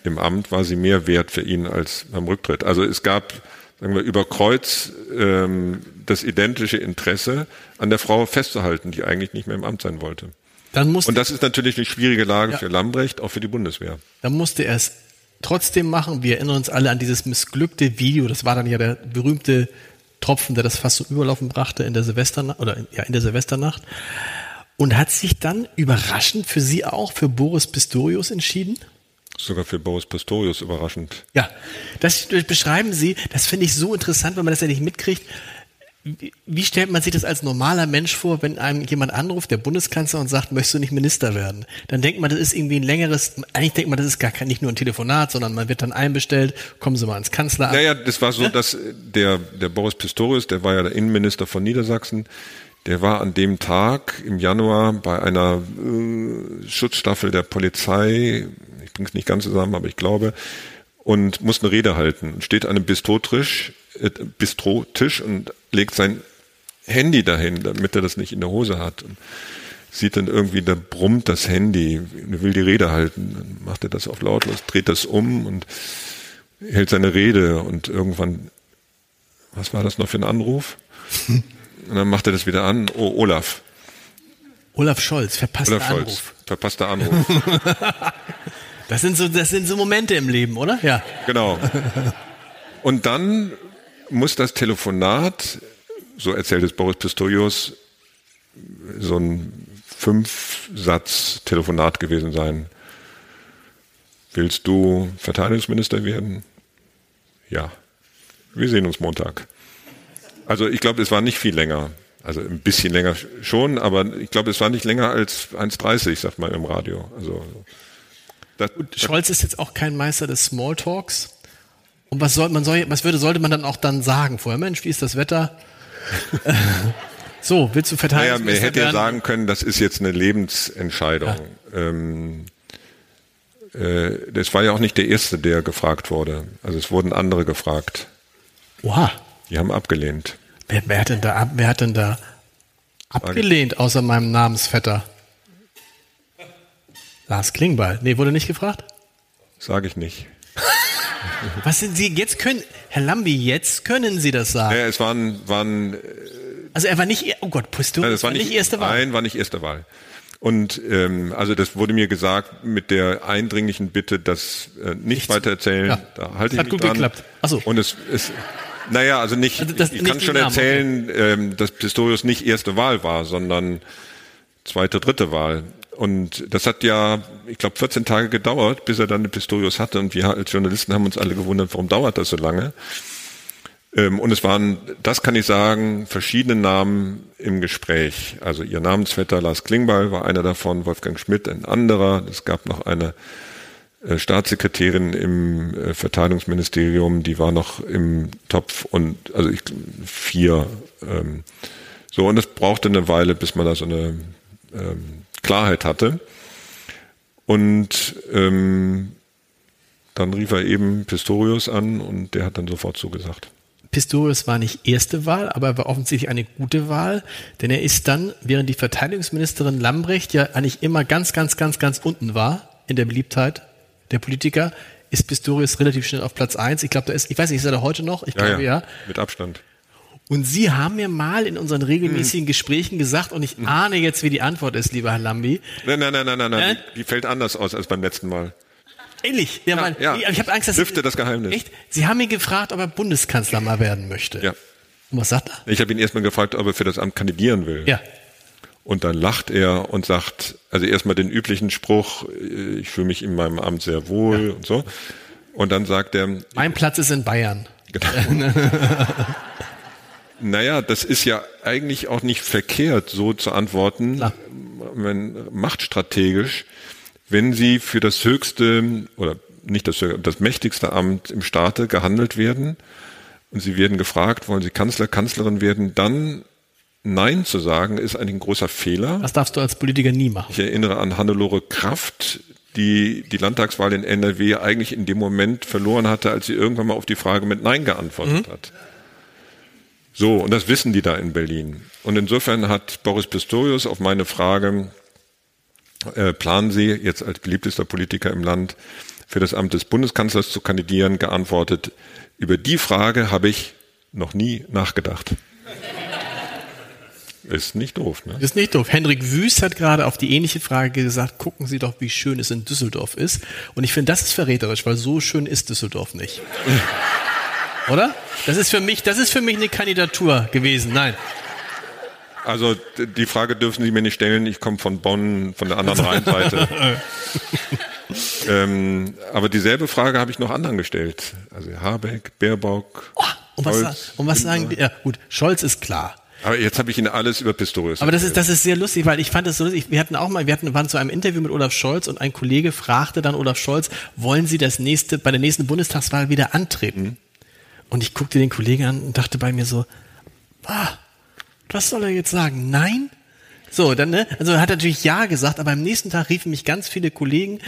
Im Amt war sie mehr wert für ihn als beim Rücktritt. Also es gab, sagen wir, über Kreuz ähm, das identische Interesse, an der Frau festzuhalten, die eigentlich nicht mehr im Amt sein wollte. Dann musste, Und das ist natürlich eine schwierige Lage ja, für Lambrecht, auch für die Bundeswehr. Dann musste er es trotzdem machen. Wir erinnern uns alle an dieses missglückte Video. Das war dann ja der berühmte Tropfen, der das fast zum Überlaufen brachte in der Silvesternacht oder ja in der Silvesternacht und hat sich dann überraschend für Sie auch für Boris Pistorius entschieden. Sogar für Boris Pistorius überraschend. Ja, das beschreiben Sie, das finde ich so interessant, wenn man das ja nicht mitkriegt. Wie, stellt man sich das als normaler Mensch vor, wenn einem jemand anruft, der Bundeskanzler, und sagt, möchtest du nicht Minister werden? Dann denkt man, das ist irgendwie ein längeres, eigentlich denkt man, das ist gar kein, nicht nur ein Telefonat, sondern man wird dann einbestellt, kommen Sie mal ins Kanzleramt. Naja, das war so, dass der, der Boris Pistorius, der war ja der Innenminister von Niedersachsen, der war an dem Tag im Januar bei einer äh, Schutzstaffel der Polizei, ich bringe es nicht ganz zusammen, aber ich glaube, und muss eine Rede halten. Steht an einem Bistrotisch, äh, Bistrotisch und legt sein Handy dahin, damit er das nicht in der Hose hat. Und sieht dann irgendwie, da brummt das Handy, er will die Rede halten. Dann macht er das auf lautlos, dreht das um und hält seine Rede und irgendwann, was war das noch für ein Anruf? Und dann macht er das wieder an. Oh, Olaf. Olaf Scholz, verpasster Olaf Scholz, Anruf. verpasster Anruf. Das sind so, das sind so Momente im Leben, oder? Ja. genau. Und dann muss das Telefonat, so erzählt es Boris Pistorius, so ein Fünf-Satz-Telefonat gewesen sein. Willst du Verteidigungsminister werden? Ja. Wir sehen uns Montag. Also ich glaube, es war nicht viel länger. Also ein bisschen länger schon, aber ich glaube, es war nicht länger als 1,30, sagt man im Radio. Also das, Scholz ist jetzt auch kein Meister des Smalltalks. Und was soll man soll, was würde, sollte man dann auch dann sagen vorher? Mensch, wie ist das Wetter? so, willst du naja, verteidigen? man hätte ja sagen können, das ist jetzt eine Lebensentscheidung. Ähm, äh, das war ja auch nicht der Erste, der gefragt wurde. Also es wurden andere gefragt. Oha. Die haben abgelehnt. Wer, wer hat denn da, wer hat denn da abgelehnt, außer meinem Namensvetter? Lars Klingbeil. Nee, wurde nicht gefragt? Sage ich nicht. Was sind Sie, jetzt können, Herr Lambi, jetzt können Sie das sagen. Ja, es waren, waren Also er war nicht, oh Gott, Pistorius Nein, das war nicht, erste Wahl. Nein, war nicht erste Wahl. Und ähm, also das wurde mir gesagt mit der eindringlichen Bitte, das äh, nicht weiter erzählen. Ja. Da halte ich Hat mich gut dran. geklappt. Ach so. Und es ist naja, also nicht, Also das- ich nicht kann schon Namen, erzählen, ähm, dass Pistorius nicht erste Wahl war, sondern zweite, dritte Wahl. Und das hat ja, ich glaube, 14 Tage gedauert, bis er dann eine Pistorius hatte. Und wir als Journalisten haben uns alle gewundert, warum dauert das so lange? Ähm, und es waren, das kann ich sagen, verschiedene Namen im Gespräch. Also ihr Namensvetter Lars Klingbeil war einer davon, Wolfgang Schmidt ein anderer. Es gab noch eine äh, Staatssekretärin im äh, Verteidigungsministerium, die war noch im Topf und also ich vier. Ähm, so und es brauchte eine Weile, bis man da so eine ähm, Klarheit hatte. Und ähm, dann rief er eben Pistorius an und der hat dann sofort zugesagt. Pistorius war nicht erste Wahl, aber er war offensichtlich eine gute Wahl, denn er ist dann, während die Verteidigungsministerin Lambrecht ja eigentlich immer ganz, ganz, ganz, ganz unten war in der Beliebtheit der Politiker, ist Pistorius relativ schnell auf Platz eins. Ich glaube, da ist, ich weiß nicht, ist er da heute noch? Ich glaube ja. Mit Abstand. Und Sie haben mir mal in unseren regelmäßigen Gesprächen gesagt, und ich ahne jetzt, wie die Antwort ist, lieber Herr Lambi. Nein, nein, nein, nein, nein, nein. Die, die fällt anders aus als beim letzten Mal. Ehrlich? Ja, mein, ja. Ich, ich habe Angst, dass Lüfte das Geheimnis. Echt? Sie haben mir gefragt, ob er Bundeskanzler mal werden möchte. Ja. Und was sagt er? Ich habe ihn erstmal gefragt, ob er für das Amt kandidieren will. Ja. Und dann lacht er und sagt, also erstmal den üblichen Spruch, äh, ich fühle mich in meinem Amt sehr wohl und so. Und dann sagt er, Mein Platz ist in Bayern. Genau. naja, das ist ja eigentlich auch nicht verkehrt, so zu antworten, Klar. wenn, machtstrategisch, wenn sie für das höchste oder nicht das höchste, das mächtigste Amt im Staate gehandelt werden und sie werden gefragt, wollen sie Kanzler, Kanzlerin werden, dann Nein zu sagen, ist eigentlich ein großer Fehler. Das darfst du als Politiker nie machen. Ich erinnere an Hannelore Kraft, die die Landtagswahl in NRW eigentlich in dem Moment verloren hatte, als sie irgendwann mal auf die Frage mit Nein geantwortet hat. So, und das wissen die da in Berlin. Und insofern hat Boris Pistorius auf meine Frage, äh, planen Sie jetzt als beliebtester Politiker im Land für das Amt des Bundeskanzlers zu kandidieren, geantwortet, über die Frage habe ich noch nie nachgedacht. Ist nicht doof, ne? Ist nicht doof. Hendrik Wüst hat gerade auf die ähnliche Frage gesagt, gucken Sie doch, wie schön es in Düsseldorf ist. Und ich finde, das ist verräterisch, weil so schön ist Düsseldorf nicht. Oder? Das ist für mich, das ist für mich eine Kandidatur gewesen. Nein. Also die Frage dürfen Sie mir nicht stellen. Ich komme von Bonn, von der anderen Rheinseite. ähm, aber dieselbe Frage habe ich noch anderen gestellt. Also Habeck, Baerbock, und was, Scholz, und was sagen die? Ja, gut, Scholz ist klar. Aber jetzt habe ich Ihnen alles über Pistorius. Aber das ist, das ist sehr lustig, weil ich fand es so lustig. Wir hatten auch mal, wir hatten, waren zu einem Interview mit Olaf Scholz und ein Kollege fragte dann Olaf Scholz, wollen Sie das nächste, bei der nächsten Bundestagswahl wieder antreten? Und ich guckte den Kollegen an und dachte bei mir so, ah, was soll er jetzt sagen? Nein? So, dann, ne? Also er hat natürlich Ja gesagt, aber am nächsten Tag riefen mich ganz viele Kollegen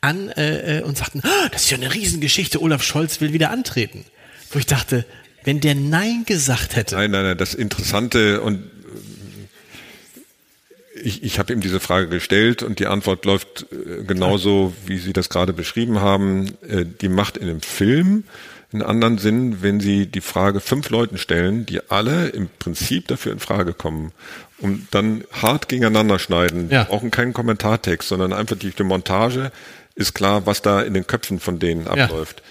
an äh, äh, und sagten, ah, das ist ja eine Riesengeschichte, Olaf Scholz will wieder antreten. Wo ich dachte, wenn der Nein gesagt hätte, Nein, nein, nein, das Interessante und ich, ich habe ihm diese Frage gestellt und die Antwort läuft äh, genauso, wie Sie das gerade beschrieben haben. Äh, Die macht in einem Film einen anderen Sinn, wenn Sie die Frage fünf Leuten stellen, die alle im Prinzip dafür in Frage kommen und dann hart gegeneinander schneiden, Ja. brauchen keinen Kommentartext, sondern einfach durch die Montage ist klar, was da in den Köpfen von denen Ja. abläuft.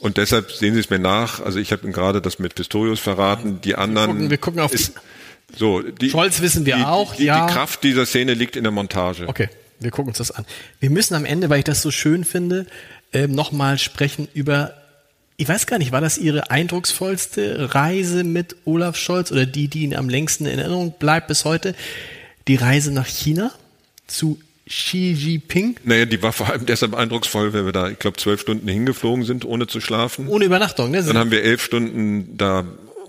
Und deshalb sehen Sie es mir nach. Also ich habe Ihnen gerade das mit Pistorius verraten. Die anderen. gucken- wir gucken auf ist, so, die, Scholz wissen wir die, auch, die, ja. Die Kraft dieser Szene liegt in der Montage. Okay, wir gucken uns das an. Wir müssen am Ende, weil ich das so schön finde, ähm, nochmal sprechen über, ich weiß gar nicht, war das Ihre eindrucksvollste Reise mit Olaf Scholz oder die, die Ihnen am längsten in Erinnerung bleibt bis heute? Die Reise nach China zu Xi Jinping Naja, die war vor allem deshalb eindrucksvoll, weil wir da, ich glaube, zwölf Stunden hingeflogen sind, ohne zu schlafen. ohne Übernachtung, ne? Dann haben wir elf Stunden da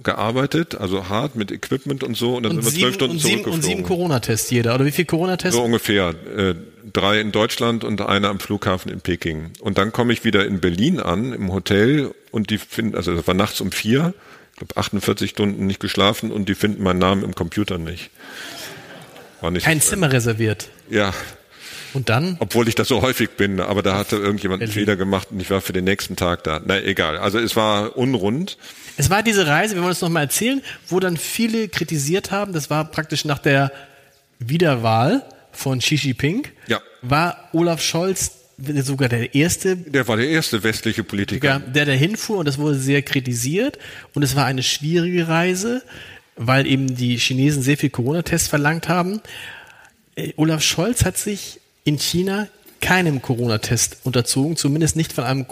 gearbeitet, also hart mit Equipment und so, und dann und sind wir zwölf Stunden und sieben, und zurückgeflogen. sieben Corona-Tests jeder. Oder wie viel Corona-Tests? So ungefähr. Äh, drei in Deutschland und einer am Flughafen in Peking. Und dann komme ich wieder in Berlin an, im Hotel, und die finden, also das war nachts um vier, ich glaube 48 Stunden nicht geschlafen und die finden meinen Namen im Computer nicht. War nicht Kein so- Zimmer reserviert. Ja, Und dann? obwohl ich das so häufig bin, aber da hatte irgendjemand einen. Fehler gemacht und ich war für den nächsten Tag da. Na, egal. Also es war unrund. Es war diese Reise, wir wollen es nochmal erzählen, wo dann viele kritisiert haben, das war praktisch nach der Wiederwahl von Xi Jinping, Ja. war Olaf Scholz sogar der erste Der war der erste westliche Politiker. der da hinfuhr und das wurde sehr kritisiert und es war eine schwierige Reise, weil eben die Chinesen sehr viel Corona-Tests verlangt haben. Äh, Olaf Scholz hat sich in China keinem Corona-Test unterzogen, zumindest nicht von einem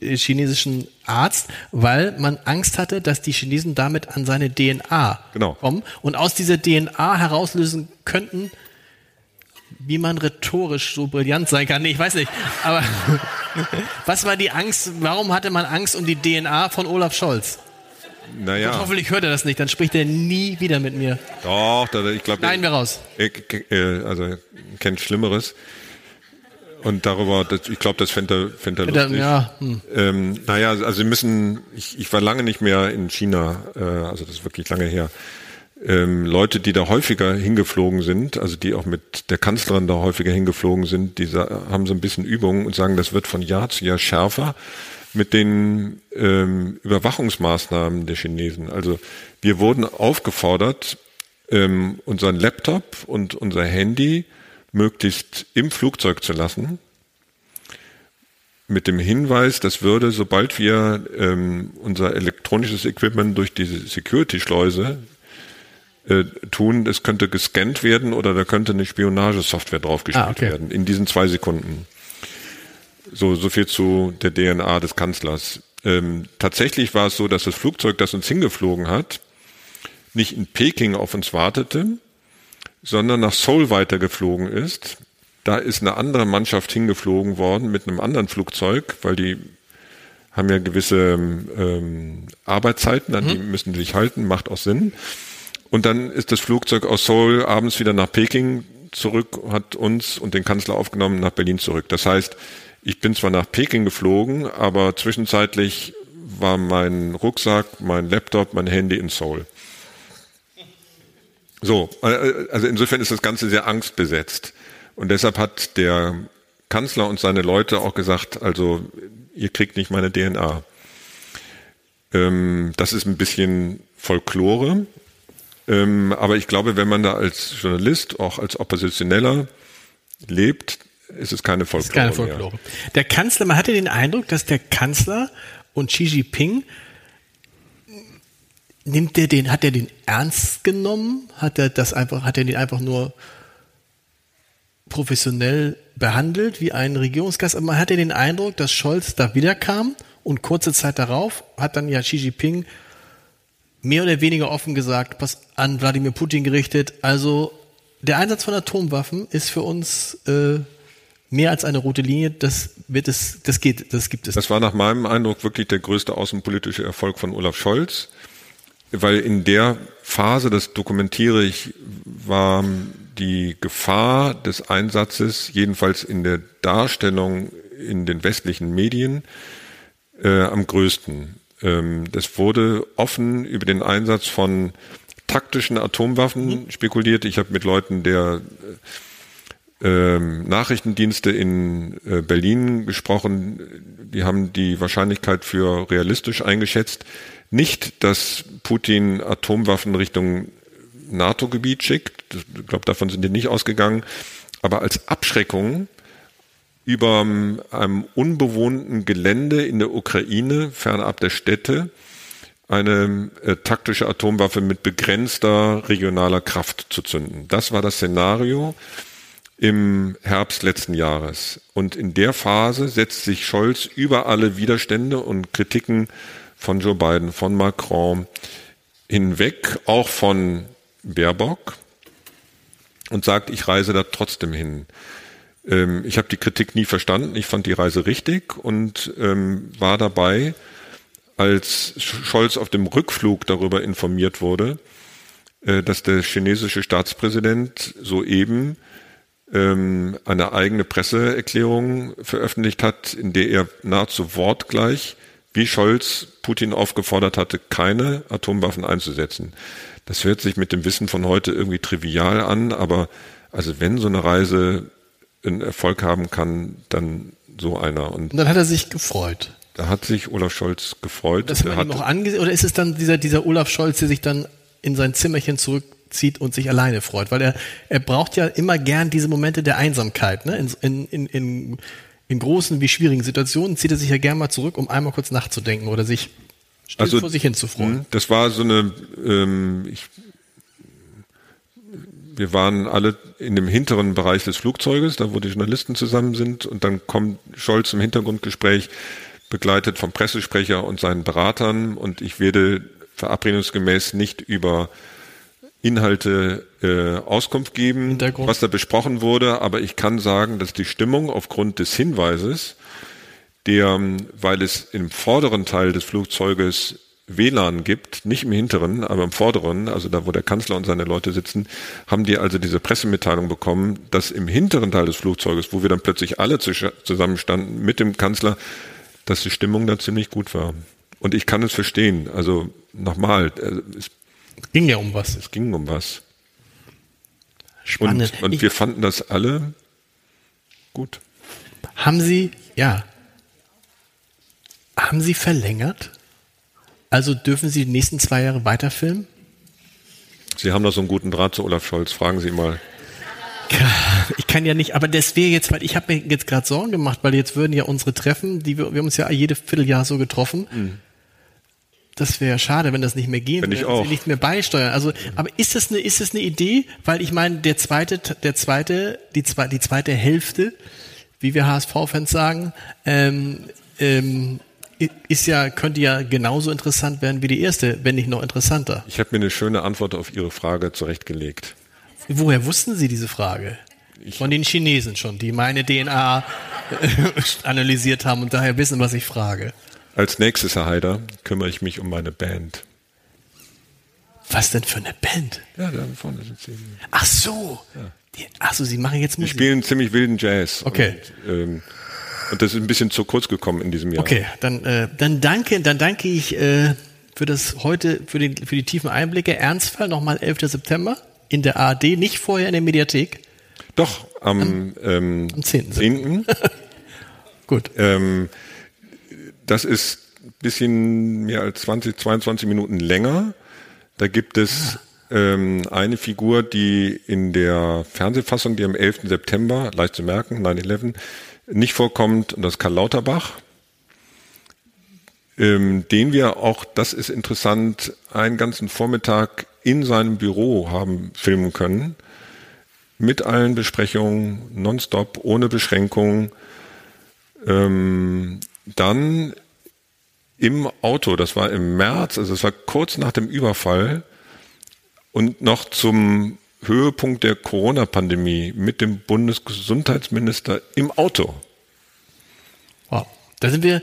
äh, chinesischen Arzt, weil man Angst hatte, dass die Chinesen damit an seine DNA Genau. kommen und aus dieser DNA herauslösen könnten, wie man rhetorisch so brillant sein kann. Nee, ich weiß nicht. Aber was war die Angst? Warum hatte man Angst um die DNA von Olaf Scholz? Naja, Hoffentlich hört er das nicht, dann spricht er nie wieder mit mir. doch, ich glaube, Nein, wir raus. Äh, also er kennt Schlimmeres. Und darüber, ich glaube, das fände er, fänd er lustig. Ja, hm. Ähm, naja, also Sie müssen, ich, ich war lange nicht mehr in China, äh, also das ist wirklich lange her. Ähm, Leute, die da häufiger hingeflogen sind, also die auch mit der Kanzlerin da häufiger hingeflogen sind, die haben so ein bisschen Übung und sagen, das wird von Jahr zu Jahr schärfer mit den ähm, Überwachungsmaßnahmen der Chinesen. Also wir wurden aufgefordert, ähm, unseren Laptop und unser Handy möglichst im Flugzeug zu lassen, mit dem Hinweis, das würde, sobald wir ähm, unser elektronisches Equipment durch diese Security-Schleuse äh, tun, es könnte gescannt werden oder da könnte eine Spionagesoftware draufgespielt Ah, okay. werden in diesen zwei Sekunden. So, so viel zu der DNA des Kanzlers. Ähm, tatsächlich war es so, dass das Flugzeug, das uns hingeflogen hat, nicht in Peking auf uns wartete, sondern nach Seoul weitergeflogen ist. Da ist eine andere Mannschaft hingeflogen worden mit einem anderen Flugzeug, weil die haben ja gewisse ähm, Arbeitszeiten, an die müssen sie sich halten, macht auch Sinn. Und dann ist das Flugzeug aus Seoul abends wieder nach Peking zurück, hat uns und den Kanzler aufgenommen nach Berlin zurück. Das heißt, ich bin zwar nach Peking geflogen, aber zwischenzeitlich war mein Rucksack, mein Laptop, mein Handy in Seoul. So, äh, also insofern ist das Ganze sehr angstbesetzt. Und deshalb hat der Kanzler und seine Leute auch gesagt, also ihr kriegt nicht meine DNA. Ähm, das ist ein bisschen Folklore. Ähm, aber ich glaube, wenn man da als Journalist, auch als Oppositioneller lebt, ist es keine Folklore. ist keine. Folklore. Der Kanzler, man hatte den Eindruck, dass der Kanzler und Xi Jinping nimmt der den, hat er den ernst genommen? Hat er das einfach, hat er den einfach nur professionell behandelt wie ein Regierungsgast? Aber man hatte den Eindruck, dass Scholz da wiederkam und kurze Zeit darauf hat dann ja Xi Jinping mehr oder weniger offen gesagt, was an Wladimir Putin gerichtet. Also der Einsatz von Atomwaffen ist für uns äh, mehr als eine rote Linie. Das wird es, das geht, das gibt es. Das war nach meinem Eindruck wirklich der größte außenpolitische Erfolg von Olaf Scholz, weil in der Phase, das dokumentiere ich, war die Gefahr des Einsatzes, jedenfalls in der Darstellung in den westlichen Medien, äh, am größten. Ähm, das wurde offen über den Einsatz von taktischen Atomwaffen mhm. spekuliert. Ich habe mit Leuten der äh, Nachrichtendienste in äh, Berlin gesprochen. Die haben die Wahrscheinlichkeit für realistisch eingeschätzt. Nicht, dass Putin Atomwaffen Richtung NATO-Gebiet schickt. Ich glaube, davon sind die nicht ausgegangen. Aber als Abschreckung über einem unbewohnten Gelände in der Ukraine, fernab der Städte, eine äh, taktische Atomwaffe mit begrenzter regionaler Kraft zu zünden. Das war das Szenario im Herbst letzten Jahres. Und in der Phase setzt sich Scholz über alle Widerstände und Kritiken von Joe Biden, von Macron hinweg, auch von Baerbock und sagt, ich reise da trotzdem hin. Ähm, ich habe die Kritik nie verstanden. Ich fand die Reise richtig und ähm, war dabei, als Scholz auf dem Rückflug darüber informiert wurde, äh, dass der chinesische Staatspräsident soeben ähm, eine eigene Presseerklärung veröffentlicht hat, in der er nahezu wortgleich, wie Scholz Putin aufgefordert hatte, keine Atomwaffen einzusetzen. Das hört sich mit dem Wissen von heute irgendwie trivial an, aber also wenn so eine Reise einen Erfolg haben kann, dann so einer. Und, Und dann hat er sich gefreut. Da hat sich Olaf Scholz gefreut. Das hat man ihm auch angesehen, oder ist es dann dieser, dieser Olaf Scholz, der sich dann in sein Zimmerchen zurückzieht und sich alleine freut? Weil er, er braucht ja immer gern diese Momente der Einsamkeit. Ne? In, in, in, in großen wie schwierigen Situationen zieht er sich ja gern mal zurück, um einmal kurz nachzudenken oder sich still also, vor sich hinzufreuen. Hm, das war so eine, ähm, ich wir waren alle in dem hinteren Bereich des Flugzeuges, da wo die Journalisten zusammen sind und dann kommt Scholz im Hintergrundgespräch begleitet vom Pressesprecher und seinen Beratern und ich werde verabredungsgemäß nicht über Inhalte äh, Auskunft geben, was da besprochen wurde, aber ich kann sagen, dass die Stimmung aufgrund des Hinweises, der, weil es im vorderen Teil des Flugzeuges WLAN gibt, nicht im hinteren, aber im vorderen, also da, wo der Kanzler und seine Leute sitzen, haben die also diese Pressemitteilung bekommen, dass im hinteren Teil des Flugzeuges, wo wir dann plötzlich alle zusammenstanden mit dem Kanzler, dass die Stimmung da ziemlich gut war. Und ich kann es verstehen. Also nochmal, äh, es ging ja um was. Es ging um was. Spannend. Und, und wir fanden das alle gut. Haben Sie, ja, haben Sie verlängert? Also dürfen Sie die nächsten zwei Jahre weiterfilmen? Sie haben da so einen guten Draht zu Olaf Scholz. Fragen Sie mal. Ich kann ja nicht, aber das wäre jetzt, weil ich habe mir jetzt gerade Sorgen gemacht, weil jetzt würden ja unsere Treffen, die wir, wir haben uns ja jede Vierteljahr so getroffen. Mhm. Das wäre schade, wenn das nicht mehr gehen würde, auch. Sie nicht mehr beisteuern. Also, aber ist das eine, ist das eine Idee? Weil ich meine, der zweite, der zweite, die, zwei, die zweite Hälfte, wie wir HSV-Fans sagen, ähm, ähm, ist ja, könnte ja genauso interessant werden wie die erste, wenn nicht noch interessanter. Ich habe mir eine schöne Antwort auf Ihre Frage zurechtgelegt. Woher wussten Sie diese Frage? Ich Von den Chinesen schon, die meine DNA äh, analysiert haben und daher wissen, was ich frage. Als nächstes, Herr Haider, kümmere ich mich um meine Band. Was denn für eine Band? Ja, da vorne sind Sie. Ach so. Ja. Die, ach so, Sie machen jetzt Musik. Die spielen ziemlich wilden Jazz. Okay. Und, ähm, und das ist ein bisschen zu kurz gekommen in diesem Jahr. Okay, dann, äh, dann danke, dann danke ich äh, für das heute, für, den, für die tiefen Einblicke. Ernstfall nochmal 11. September in der ARD, nicht vorher in der Mediathek. Doch, am, am, ähm, am 10. 10. Gut. Ähm, das ist ein bisschen mehr als 20, 22 Minuten länger. Da gibt es ja. ähm, eine Figur, die in der Fernsehfassung, die am 11. September, leicht zu merken, 9-11, nicht vorkommt, und das ist Karl Lauterbach, ähm, den wir auch, das ist interessant, einen ganzen Vormittag in seinem Büro haben filmen können, mit allen Besprechungen, nonstop, ohne Beschränkungen. Ähm, dann im Auto, das war im März, also es war kurz nach dem Überfall und noch zum Höhepunkt der Corona-Pandemie mit dem Bundesgesundheitsminister im Auto. Wow, da sind wir.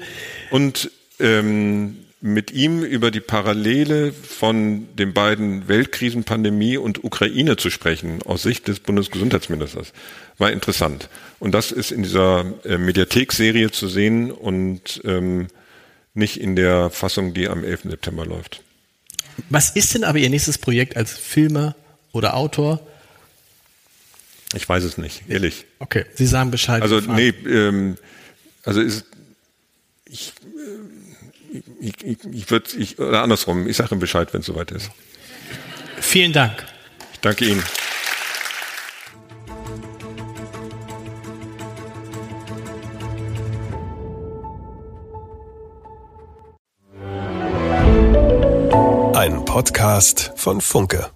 Und ähm, mit ihm über die Parallele von den beiden Weltkrisen, Pandemie und Ukraine zu sprechen, aus Sicht des Bundesgesundheitsministers, war interessant. Und das ist in dieser äh, Mediathek-Serie zu sehen und ähm, nicht in der Fassung, die am 11. September läuft. Was ist denn aber Ihr nächstes Projekt als Filmer oder Autor? Ich weiß es nicht, ehrlich. Okay, Sie sagen Bescheid. Also nee, ähm, also ist ich, ich, ich würde ich oder andersrum, ich sage ihm Bescheid, wenn es soweit ist. Vielen Dank. Ich danke Ihnen. Ein Podcast von Funke.